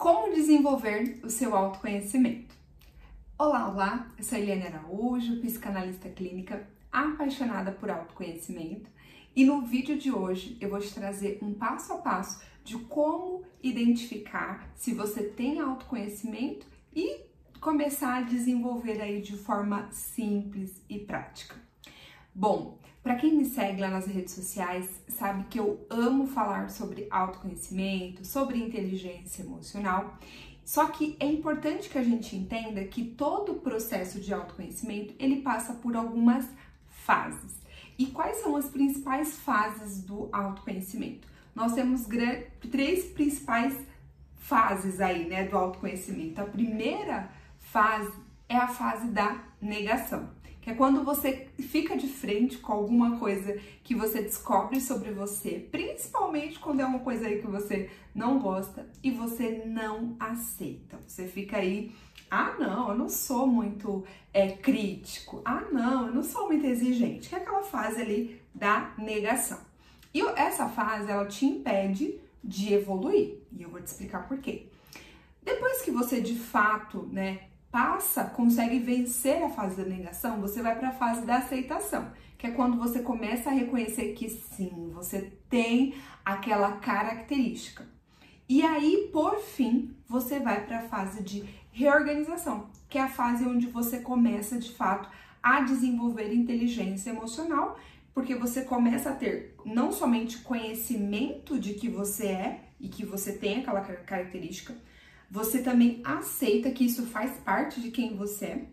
Como desenvolver o seu autoconhecimento? Olá, olá, eu sou Eliane Araújo, psicanalista clínica, apaixonada por autoconhecimento e no vídeo de hoje eu vou te trazer um passo a passo de como identificar se você tem autoconhecimento e começar a desenvolver aí de forma simples e prática. Bom, para quem me segue lá nas redes sociais, sabe que eu amo falar sobre autoconhecimento, sobre inteligência emocional. Só que é importante que a gente entenda que todo o processo de autoconhecimento, ele passa por algumas fases. E quais são as principais fases do autoconhecimento? Nós temos três principais fases aí, né, do autoconhecimento. A primeira fase é a fase da negação que é quando você fica de frente com alguma coisa que você descobre sobre você, principalmente quando é uma coisa aí que você não gosta e você não aceita. Você fica aí, ah não, eu não sou muito é, crítico, ah não, eu não sou muito exigente, que é aquela fase ali da negação. E essa fase, ela te impede de evoluir, e eu vou te explicar por quê. Depois que você de fato, né, passa, consegue vencer a fase da negação, você vai para a fase da aceitação, que é quando você começa a reconhecer que sim, você tem aquela característica. E aí, por fim, você vai para a fase de reorganização, que é a fase onde você começa de fato a desenvolver inteligência emocional, porque você começa a ter não somente conhecimento de que você é e que você tem aquela característica, você também aceita que isso faz parte de quem você é.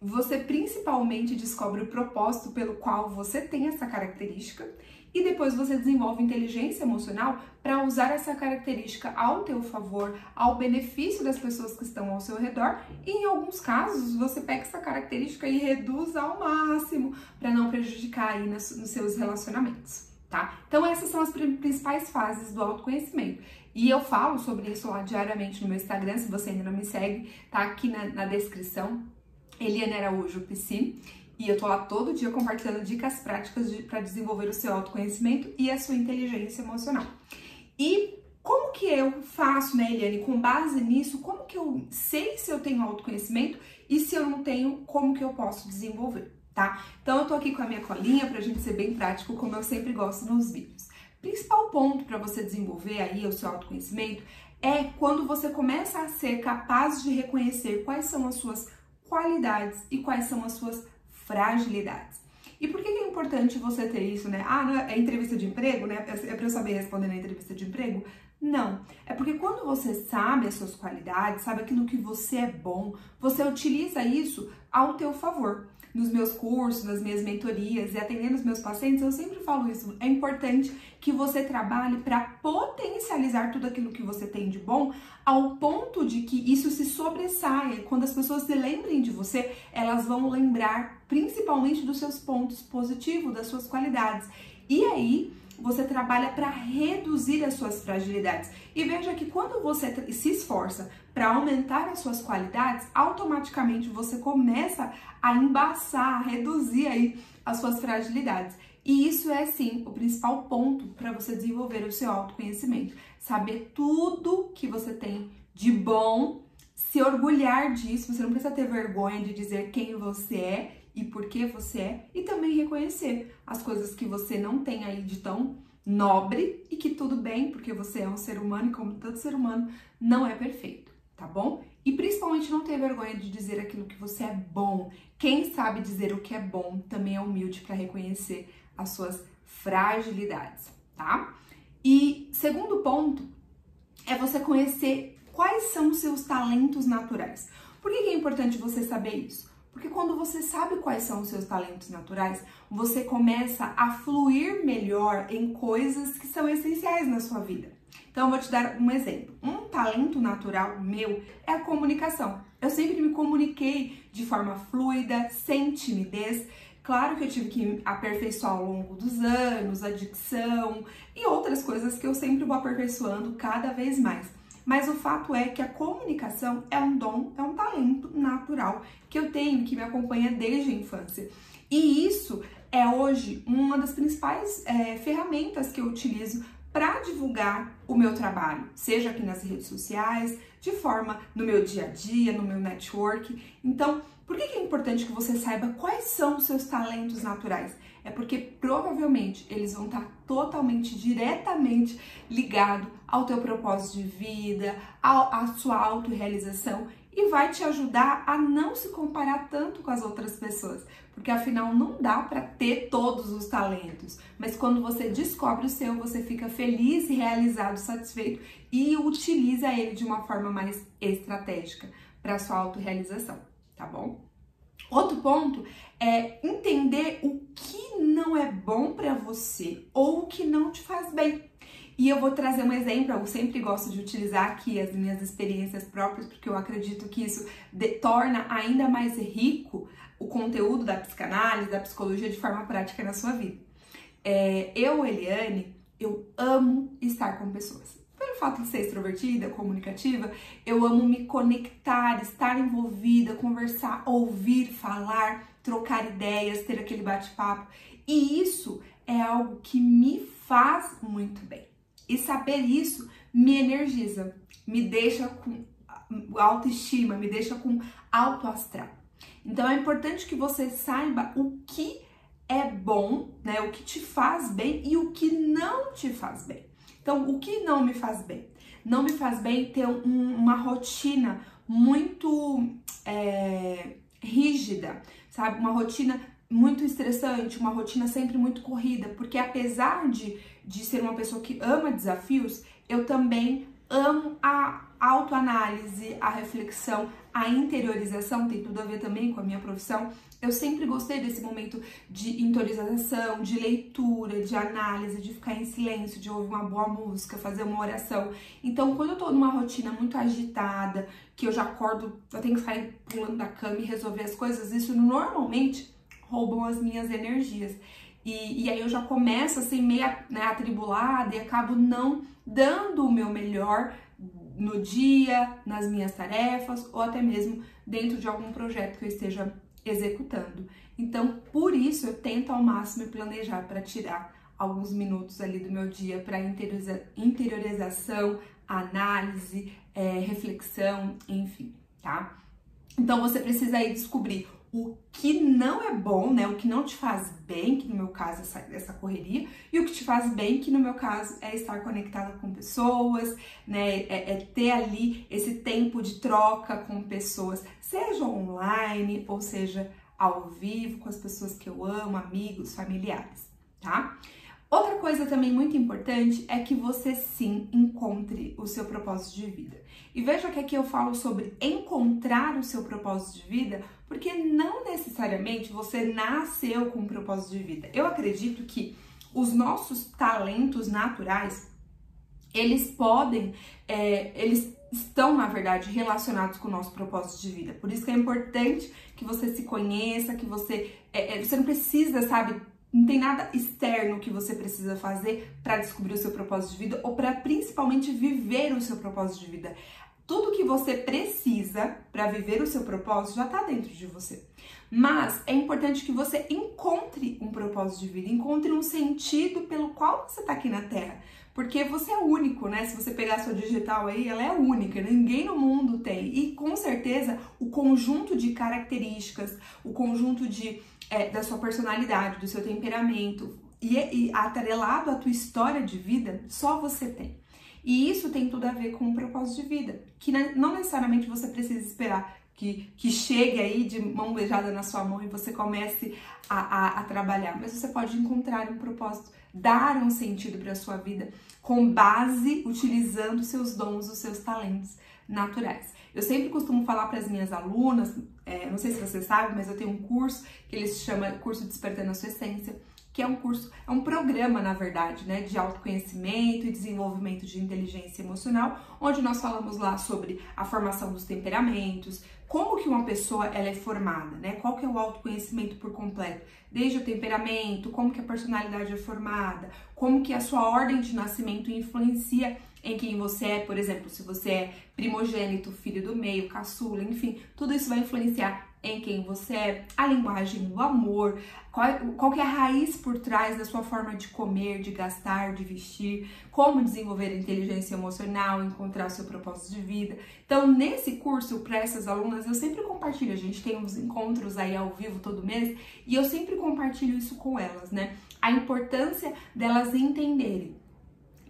Você principalmente descobre o propósito pelo qual você tem essa característica e depois você desenvolve inteligência emocional para usar essa característica ao teu favor, ao benefício das pessoas que estão ao seu redor. E em alguns casos, você pega essa característica e reduz ao máximo para não prejudicar aí nos, nos seus relacionamentos tá? Então essas são as principais fases do autoconhecimento. E eu falo sobre isso lá diariamente no meu Instagram, se você ainda não me segue, tá aqui na, na descrição, Eliane Araújo Psi. E eu tô lá todo dia compartilhando dicas práticas de, para desenvolver o seu autoconhecimento e a sua inteligência emocional. E como que eu faço, né, Eliane, com base nisso, como que eu sei se eu tenho autoconhecimento e se eu não tenho, como que eu posso desenvolver? tá? Então eu tô aqui com a minha colinha pra gente ser bem prático, como eu sempre gosto nos vídeos. Principal ponto para você desenvolver aí o seu autoconhecimento é quando você começa a ser capaz de reconhecer quais são as suas qualidades e quais são as suas fragilidades. E por que é importante você ter isso, né? Ah, é entrevista de emprego, né? É para eu saber responder na entrevista de emprego? Não. É porque quando você sabe as suas qualidades, sabe aquilo que você é bom, você utiliza isso ao teu favor nos meus cursos, nas minhas mentorias e atendendo os meus pacientes, eu sempre falo isso. É importante que você trabalhe para potencializar tudo aquilo que você tem de bom, ao ponto de que isso se sobressaia. Quando as pessoas se lembrem de você, elas vão lembrar principalmente dos seus pontos positivos, das suas qualidades. E aí, você trabalha para reduzir as suas fragilidades. E veja que quando você se esforça para aumentar as suas qualidades, automaticamente você começa a embaçar, a reduzir aí as suas fragilidades. E isso é sim o principal ponto para você desenvolver o seu autoconhecimento. Saber tudo que você tem de bom, se orgulhar disso, você não precisa ter vergonha de dizer quem você é e por que você é, e também reconhecer as coisas que você não tem aí de tão nobre e que tudo bem, porque você é um ser humano e como todo ser humano não é perfeito, tá bom? E principalmente não ter vergonha de dizer aquilo que você é bom. Quem sabe dizer o que é bom também é humilde para reconhecer as suas fragilidades, tá? E segundo ponto é você conhecer quais são os seus talentos naturais. Por que é importante você saber isso? Porque quando você sabe quais são os seus talentos naturais, você começa a fluir melhor em coisas que são essenciais na sua vida. Então, eu vou te dar um exemplo. Um talento natural meu é a comunicação. Eu sempre me comuniquei de forma fluida, sem timidez. Claro que eu tive que aperfeiçoar ao longo dos anos, a dicção e outras coisas que eu sempre vou aperfeiçoando cada vez mais. Mas o fato é que a comunicação é um dom, é um talento natural que eu tenho, que me acompanha desde a infância. E isso é hoje uma das principais é, ferramentas que eu utilizo para divulgar o meu trabalho, seja aqui nas redes sociais, de forma no meu dia a dia, no meu network. Então, por que é importante que você saiba quais são os seus talentos naturais? É porque provavelmente eles vão estar totalmente, diretamente ligado ao teu propósito de vida, à sua autorrealização e vai te ajudar a não se comparar tanto com as outras pessoas, porque afinal não dá para ter todos os talentos, mas quando você descobre o seu, você fica feliz realizado, satisfeito e utiliza ele de uma forma mais estratégica para sua autorrealização, tá bom? Outro ponto é entender o que não é bom para você ou o que não te faz bem. E eu vou trazer um exemplo, eu sempre gosto de utilizar aqui as minhas experiências próprias, porque eu acredito que isso de, torna ainda mais rico o conteúdo da psicanálise, da psicologia de forma prática na sua vida. É, eu, Eliane, eu amo estar com pessoas. Pelo fato de ser extrovertida, comunicativa, eu amo me conectar, estar envolvida, conversar, ouvir, falar, trocar ideias, ter aquele bate-papo. E isso é algo que me faz muito bem. E saber isso me energiza, me deixa com autoestima, me deixa com alto astral. Então é importante que você saiba o que é bom, né? O que te faz bem e o que não te faz bem. Então, o que não me faz bem? Não me faz bem ter um, uma rotina muito é, rígida, sabe? Uma rotina muito estressante, uma rotina sempre muito corrida, porque apesar de, de ser uma pessoa que ama desafios, eu também amo a autoanálise, a reflexão, a interiorização, tem tudo a ver também com a minha profissão. Eu sempre gostei desse momento de interiorização, de leitura, de análise, de ficar em silêncio, de ouvir uma boa música, fazer uma oração. Então, quando eu tô numa rotina muito agitada, que eu já acordo, eu tenho que sair pulando da cama e resolver as coisas, isso normalmente roubam as minhas energias. E, e aí eu já começo assim, meio né, atribulada e acabo não dando o meu melhor no dia, nas minhas tarefas ou até mesmo dentro de algum projeto que eu esteja executando. Então, por isso eu tento ao máximo planejar para tirar alguns minutos ali do meu dia para interioriza interiorização, análise, é, reflexão, enfim, tá? Então você precisa aí descobrir o que não é bom, né? O que não te faz bem, que no meu caso essa, essa correria, e o que te faz bem, que no meu caso é estar conectada com pessoas, né? É, é ter ali esse tempo de troca com pessoas, seja online ou seja ao vivo, com as pessoas que eu amo, amigos, familiares, tá? Outra coisa também muito importante é que você sim encontre o seu propósito de vida. E veja que aqui eu falo sobre encontrar o seu propósito de vida, porque não necessariamente você nasceu com um propósito de vida. Eu acredito que os nossos talentos naturais, eles podem, é, eles estão, na verdade, relacionados com o nosso propósito de vida. Por isso que é importante que você se conheça, que você. É, é você não precisa, sabe, não tem nada externo que você precisa fazer para descobrir o seu propósito de vida ou para principalmente viver o seu propósito de vida. Tudo que você precisa para viver o seu propósito já está dentro de você. Mas é importante que você encontre um propósito de vida, encontre um sentido pelo qual você está aqui na Terra. Porque você é único, né? Se você pegar a sua digital aí, ela é única, ninguém no mundo tem. E com certeza o conjunto de características, o conjunto de é, da sua personalidade, do seu temperamento e, e atrelado à tua história de vida, só você tem. E isso tem tudo a ver com o propósito de vida, que não necessariamente você precisa esperar que, que chegue aí de mão beijada na sua mão e você comece a, a, a trabalhar, mas você pode encontrar um propósito, dar um sentido para a sua vida com base utilizando seus dons, os seus talentos naturais. Eu sempre costumo falar para as minhas alunas, é, não sei se você sabe, mas eu tenho um curso que ele se chama Curso Despertando a Sua Essência, que é um curso, é um programa, na verdade, né, de autoconhecimento e desenvolvimento de inteligência emocional, onde nós falamos lá sobre a formação dos temperamentos, como que uma pessoa ela é formada, né? Qual que é o autoconhecimento por completo? Desde o temperamento, como que a personalidade é formada, como que a sua ordem de nascimento influencia em quem você é, por exemplo, se você é primogênito, filho do meio, caçula, enfim, tudo isso vai influenciar em quem você é, a linguagem do amor, qual, qual é a raiz por trás da sua forma de comer, de gastar, de vestir, como desenvolver inteligência emocional, encontrar o seu propósito de vida. Então, nesse curso, para essas alunas, eu sempre compartilho, a gente tem uns encontros aí ao vivo todo mês, e eu sempre compartilho isso com elas, né? A importância delas entenderem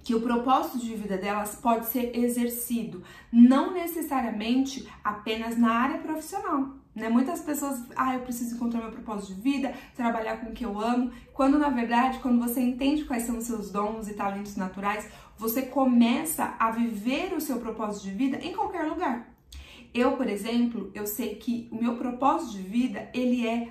que o propósito de vida delas pode ser exercido, não necessariamente apenas na área profissional. Né? Muitas pessoas, ah, eu preciso encontrar meu propósito de vida, trabalhar com o que eu amo, quando na verdade, quando você entende quais são os seus dons e talentos naturais, você começa a viver o seu propósito de vida em qualquer lugar. Eu, por exemplo, eu sei que o meu propósito de vida, ele é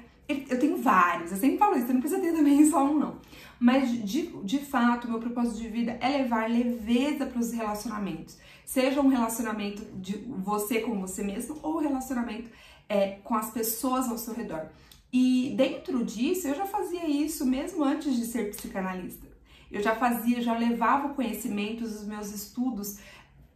eu tenho vários, eu sempre falo isso, você não precisa ter também só um, não. Mas de, de fato, meu propósito de vida é levar leveza para os relacionamentos. Seja um relacionamento de você com você mesmo ou relacionamento é, com as pessoas ao seu redor. E dentro disso, eu já fazia isso mesmo antes de ser psicanalista. Eu já fazia, já levava o conhecimento dos meus estudos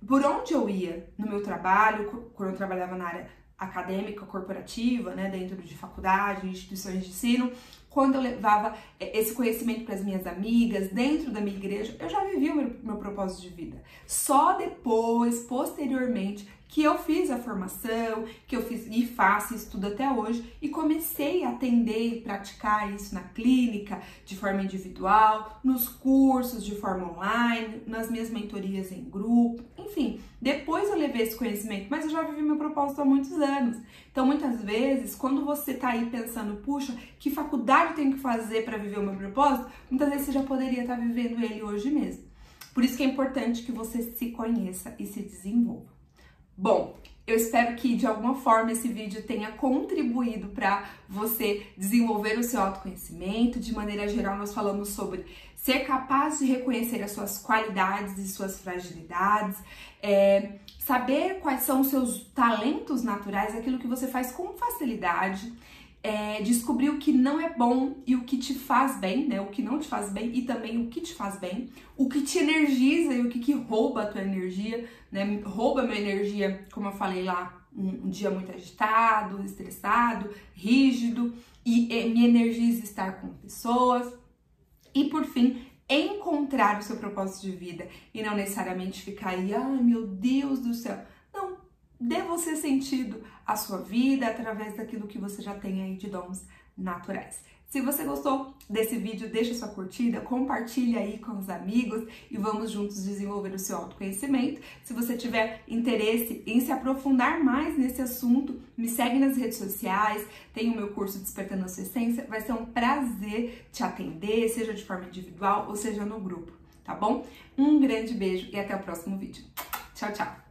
por onde eu ia no meu trabalho, quando eu trabalhava na área acadêmica, corporativa, né, dentro de faculdade, instituições de ensino, quando eu levava é, esse conhecimento para as minhas amigas, dentro da minha igreja, eu já vivia o meu, meu propósito de vida. Só depois, posteriormente, que eu fiz a formação, que eu fiz e faço isso tudo até hoje e comecei a atender e praticar isso na clínica, de forma individual, nos cursos de forma online, nas minhas mentorias em grupo, enfim. Depois eu levei esse conhecimento, mas eu já vivi meu propósito há muitos anos. Então, muitas vezes, quando você tá aí pensando, puxa, que faculdade eu tenho que fazer para viver o meu propósito, muitas vezes você já poderia estar tá vivendo ele hoje mesmo. Por isso que é importante que você se conheça e se desenvolva. Bom, eu espero que de alguma forma esse vídeo tenha contribuído para você desenvolver o seu autoconhecimento. De maneira geral, nós falamos sobre ser capaz de reconhecer as suas qualidades e suas fragilidades, é, saber quais são os seus talentos naturais, aquilo que você faz com facilidade é, descobrir o que não é bom e o que te faz bem, né? O que não te faz bem e também o que te faz bem, o que te energiza e o que, que rouba a tua energia, né? Rouba a minha energia, como eu falei lá, um, um dia muito agitado, estressado, rígido, e, e me energiza estar com pessoas. E por fim, encontrar o seu propósito de vida e não necessariamente ficar aí, ai meu Deus do céu dê você sentido à sua vida através daquilo que você já tem aí de dons naturais. Se você gostou desse vídeo, deixa sua curtida, compartilha aí com os amigos e vamos juntos desenvolver o seu autoconhecimento. Se você tiver interesse em se aprofundar mais nesse assunto, me segue nas redes sociais, tem o meu curso Despertando a Sua Essência, vai ser um prazer te atender, seja de forma individual ou seja no grupo, tá bom? Um grande beijo e até o próximo vídeo. Tchau, tchau!